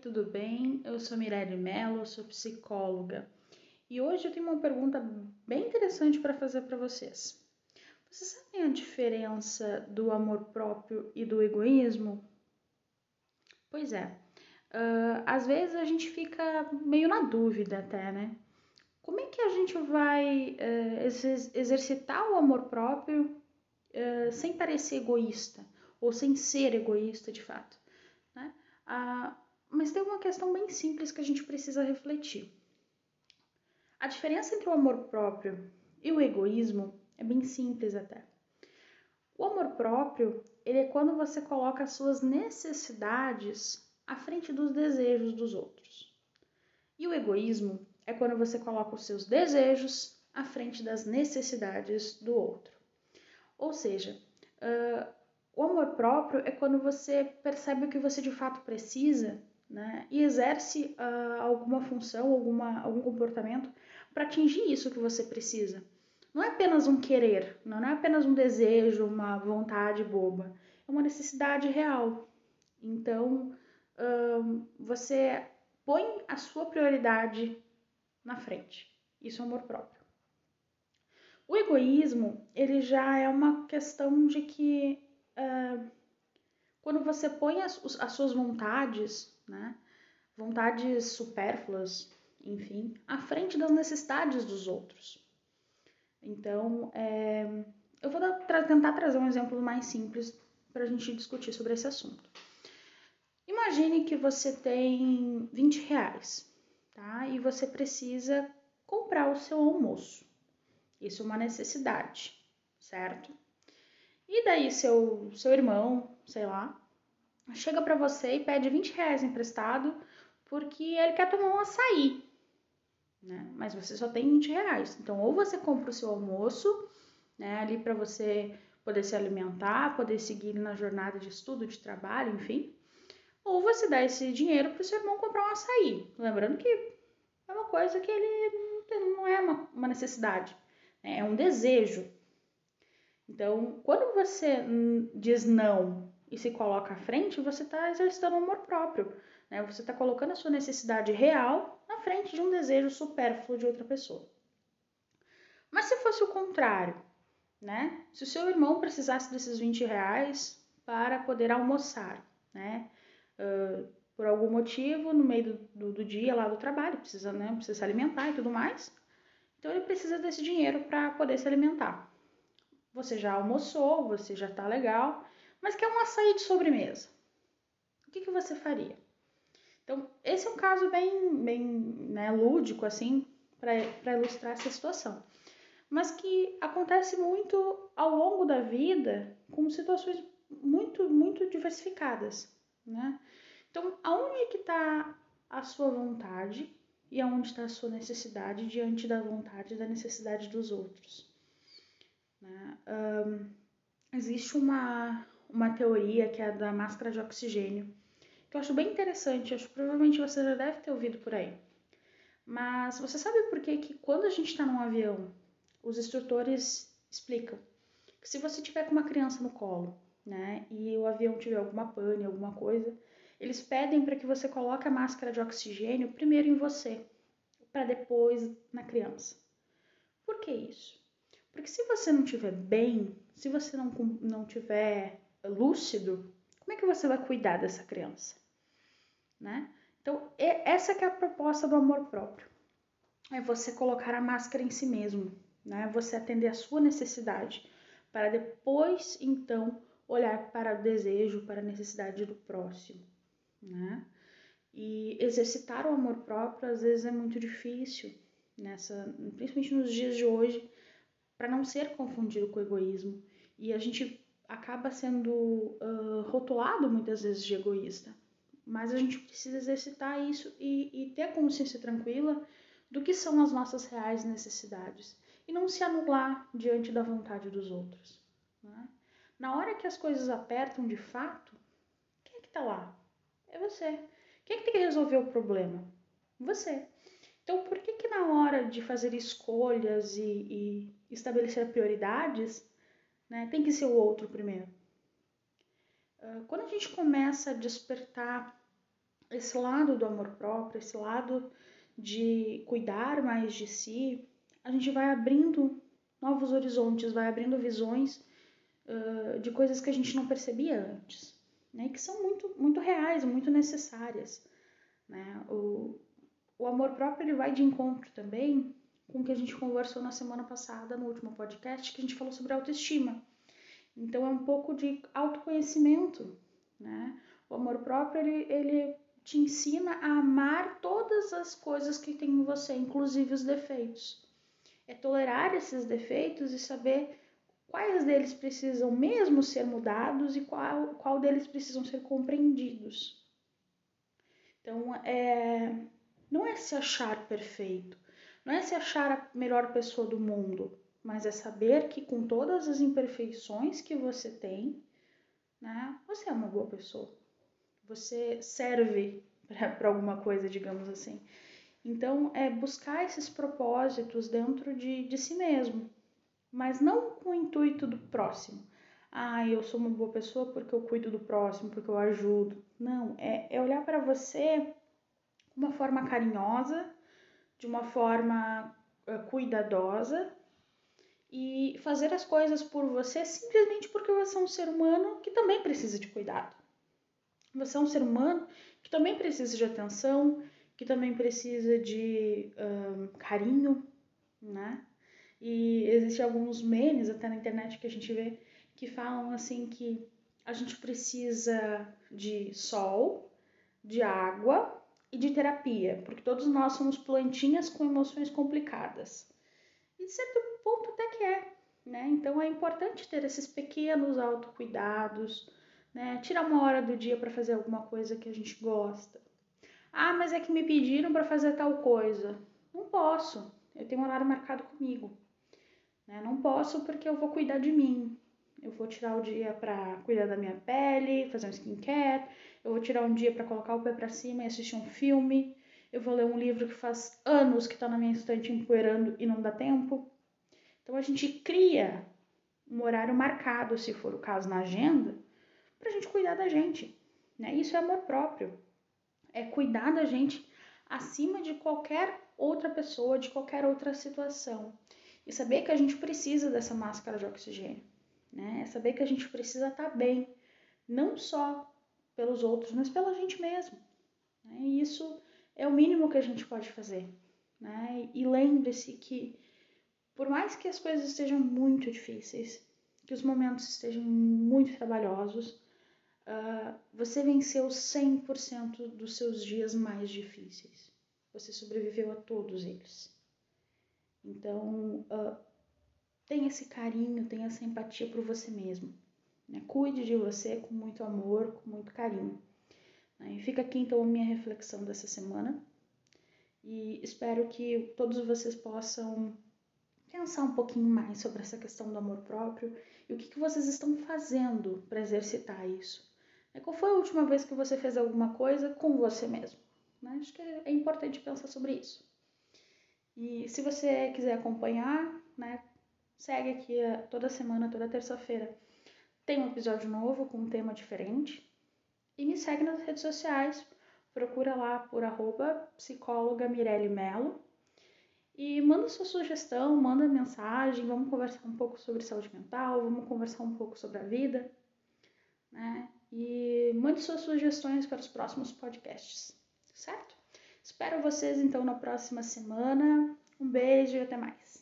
tudo bem? Eu sou Mirelle Mello, sou psicóloga e hoje eu tenho uma pergunta bem interessante para fazer para vocês. Vocês sabem a diferença do amor próprio e do egoísmo? Pois é, uh, às vezes a gente fica meio na dúvida até, né? Como é que a gente vai uh, exercitar o amor próprio uh, sem parecer egoísta ou sem ser egoísta de fato? Né? Mas tem uma questão bem simples que a gente precisa refletir. A diferença entre o amor próprio e o egoísmo é bem simples até. O amor próprio, ele é quando você coloca as suas necessidades à frente dos desejos dos outros. E o egoísmo é quando você coloca os seus desejos à frente das necessidades do outro. Ou seja, uh, o amor próprio é quando você percebe o que você de fato precisa né, e exerce uh, alguma função, alguma, algum comportamento para atingir isso que você precisa. Não é apenas um querer, não é apenas um desejo, uma vontade boba, é uma necessidade real. Então, uh, você põe a sua prioridade na frente. Isso é amor próprio. O egoísmo, ele já é uma questão de que uh, quando você põe as, as suas vontades, né, vontades supérfluas, enfim, à frente das necessidades dos outros. Então, é, eu vou tentar trazer um exemplo mais simples para a gente discutir sobre esse assunto. Imagine que você tem 20 reais, tá? E você precisa comprar o seu almoço. Isso é uma necessidade, certo? E daí seu, seu irmão, sei lá, chega para você e pede 20 reais emprestado porque ele quer tomar um açaí, né? Mas você só tem 20 reais. Então, ou você compra o seu almoço, né, ali para você poder se alimentar, poder seguir na jornada de estudo, de trabalho, enfim, ou você dá esse dinheiro para o seu irmão comprar um açaí. Lembrando que é uma coisa que ele não é uma, necessidade, né? é um desejo. Então, quando você diz não e se coloca à frente, você está exercitando amor próprio. Né? Você está colocando a sua necessidade real na frente de um desejo supérfluo de outra pessoa. Mas se fosse o contrário, né? Se o seu irmão precisasse desses 20 reais para poder almoçar, né? Uh, por algum motivo, no meio do, do, dia lá do trabalho, precisa, né? Precisa se alimentar e tudo mais. Então ele precisa desse dinheiro para poder se alimentar. Você já almoçou, você já tá legal, mas quer um açaí de sobremesa. O que, que você faria? Então, esse é um caso bem, bem né, lúdico, assim, para ilustrar essa situação. Mas que acontece muito ao longo da vida com situações muito, muito diversificadas, né? Então, aonde é que está a sua vontade e aonde está a sua necessidade diante da vontade e da necessidade dos outros? Né? Um, existe uma, uma teoria que é a da máscara de oxigênio, que eu acho bem interessante, acho que provavelmente você já deve ter ouvido por aí. Mas você sabe por que, que quando a gente está num avião, os instrutores explicam que se você tiver com uma criança no colo, né, e o avião tiver alguma pane, alguma coisa, eles pedem para que você coloque a máscara de oxigênio primeiro em você, para depois na criança. Por que isso? Porque se você não estiver bem, se você não, não tiver lúcido, como é que você vai cuidar dessa criança? Né? Então, essa é a proposta do amor próprio. É você colocar a máscara em si mesmo, né? Você atender a sua necessidade para depois, então, olhar para o desejo, para a necessidade do próximo, né? E exercitar o amor próprio às vezes é muito difícil, nessa, principalmente nos dias de hoje, para não ser confundido com egoísmo. E a gente acaba sendo uh, rotulado muitas vezes de egoísta. Mas a gente precisa exercitar isso e, e ter a consciência tranquila do que são as nossas reais necessidades e não se anular diante da vontade dos outros. Né? Na hora que as coisas apertam de fato, quem é que está lá? É você. Quem é que tem que resolver o problema? Você. Então, por que que na hora de fazer escolhas e, e estabelecer prioridades, né? Tem que ser o outro primeiro. Uh, quando a gente começa a despertar esse lado do amor próprio, esse lado de cuidar mais de si, a gente vai abrindo novos horizontes, vai abrindo visões uh, de coisas que a gente não percebia antes, né? Que são muito, muito reais, muito necessárias, né? O, o amor próprio ele vai de encontro também com o que a gente conversou na semana passada, no último podcast, que a gente falou sobre autoestima. Então é um pouco de autoconhecimento, né? O amor próprio ele, ele te ensina a amar todas as coisas que tem em você, inclusive os defeitos. É tolerar esses defeitos e saber quais deles precisam mesmo ser mudados e qual, qual deles precisam ser compreendidos. Então, é, não é se achar perfeito, não é se achar a melhor pessoa do mundo, mas é saber que com todas as imperfeições que você tem, né, você é uma boa pessoa você serve para alguma coisa, digamos assim. Então, é buscar esses propósitos dentro de, de si mesmo, mas não com o intuito do próximo. Ah, eu sou uma boa pessoa porque eu cuido do próximo, porque eu ajudo. Não, é, é olhar para você de uma forma carinhosa, de uma forma uh, cuidadosa e fazer as coisas por você simplesmente porque você é um ser humano que também precisa de cuidado. Você é um ser humano que também precisa de atenção, que também precisa de um, carinho, né? E existem alguns memes até na internet que a gente vê que falam assim que a gente precisa de sol, de água e de terapia, porque todos nós somos plantinhas com emoções complicadas. E de certo ponto até que é, né? Então é importante ter esses pequenos autocuidados, né? Tirar uma hora do dia para fazer alguma coisa que a gente gosta. Ah, mas é que me pediram para fazer tal coisa. Não posso. Eu tenho um horário marcado comigo. Né? Não posso porque eu vou cuidar de mim. Eu vou tirar o dia para cuidar da minha pele, fazer um skincare. Eu vou tirar um dia para colocar o pé para cima e assistir um filme. Eu vou ler um livro que faz anos que está na minha estante empoeirando e não dá tempo. Então a gente cria um horário marcado, se for o caso, na agenda, para a gente cuidar da gente. Né? Isso é amor próprio. É cuidar da gente acima de qualquer outra pessoa, de qualquer outra situação. E saber que a gente precisa dessa máscara de oxigênio. Né? É saber que a gente precisa estar tá bem, não só pelos outros, mas pela gente mesmo. Né? E isso é o mínimo que a gente pode fazer. Né? E lembre-se que, por mais que as coisas estejam muito difíceis, que os momentos estejam muito trabalhosos, uh, você venceu 100% dos seus dias mais difíceis. Você sobreviveu a todos eles. Então, uh, tenha esse carinho, tenha essa empatia por você mesmo. Né? Cuide de você com muito amor, com muito carinho. Né? E fica aqui então a minha reflexão dessa semana. E espero que todos vocês possam pensar um pouquinho mais sobre essa questão do amor próprio e o que, que vocês estão fazendo para exercitar isso. É, qual foi a última vez que você fez alguma coisa com você mesmo? Né? Acho que é importante pensar sobre isso. E se você quiser acompanhar, né, segue aqui eh, toda semana, toda terça-feira. Tem um episódio novo com um tema diferente. E me segue nas redes sociais. Procura lá por arroba psicóloga Mirelle Mello. E manda sua sugestão, manda mensagem, vamos conversar um pouco sobre saúde mental, vamos conversar um pouco sobre a vida, né? e mande suas sugestões para os próximos podcasts, certo? Espero vocês então na próxima semana. Um beijo e até mais.